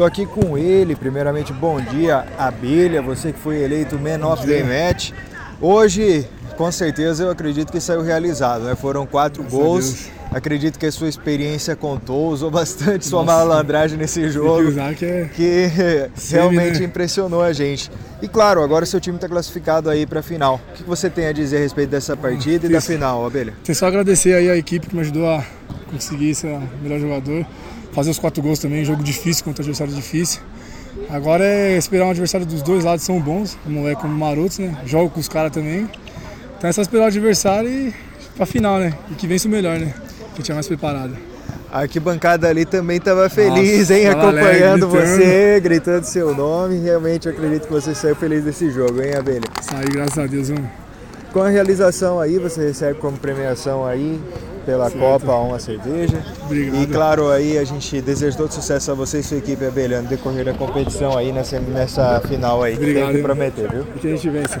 Tô aqui com ele, primeiramente bom dia, Abelha, você que foi eleito Man of the Match. Hoje, com certeza, eu acredito que saiu realizado, né? Foram quatro Graças gols. Acredito que a sua experiência contou, usou bastante sua malandragem nesse jogo. que é- que Semi, realmente né? impressionou a gente. E claro, agora seu time está classificado aí para a final. O que você tem a dizer a respeito dessa partida e da final, Abelha? Tem só agradecer aí a equipe que me ajudou a conseguir ser melhor jogador. Fazer os quatro gols também, jogo difícil contra adversário difícil. Agora é esperar um adversário dos dois lados são bons, como é como marotos, né? Jogo com os caras também. Então é só esperar o adversário e pra final, né? E que vence o melhor, né? Que tiver mais preparado. A arquibancada ali também estava feliz, Nossa, hein? Acompanhando alegre, gritando. você, gritando seu nome. Realmente eu acredito que você saiu feliz desse jogo, hein, Abelha? Saí, graças a Deus, vamos. Com a realização aí, você recebe como premiação aí pela Copa uma cerveja. Obrigado. E claro, aí a gente deseja todo sucesso a você e sua equipe, Abelha, no decorrer da competição aí nessa, nessa final aí. que Obrigado, Tem que prometer, viu? E que a gente vence.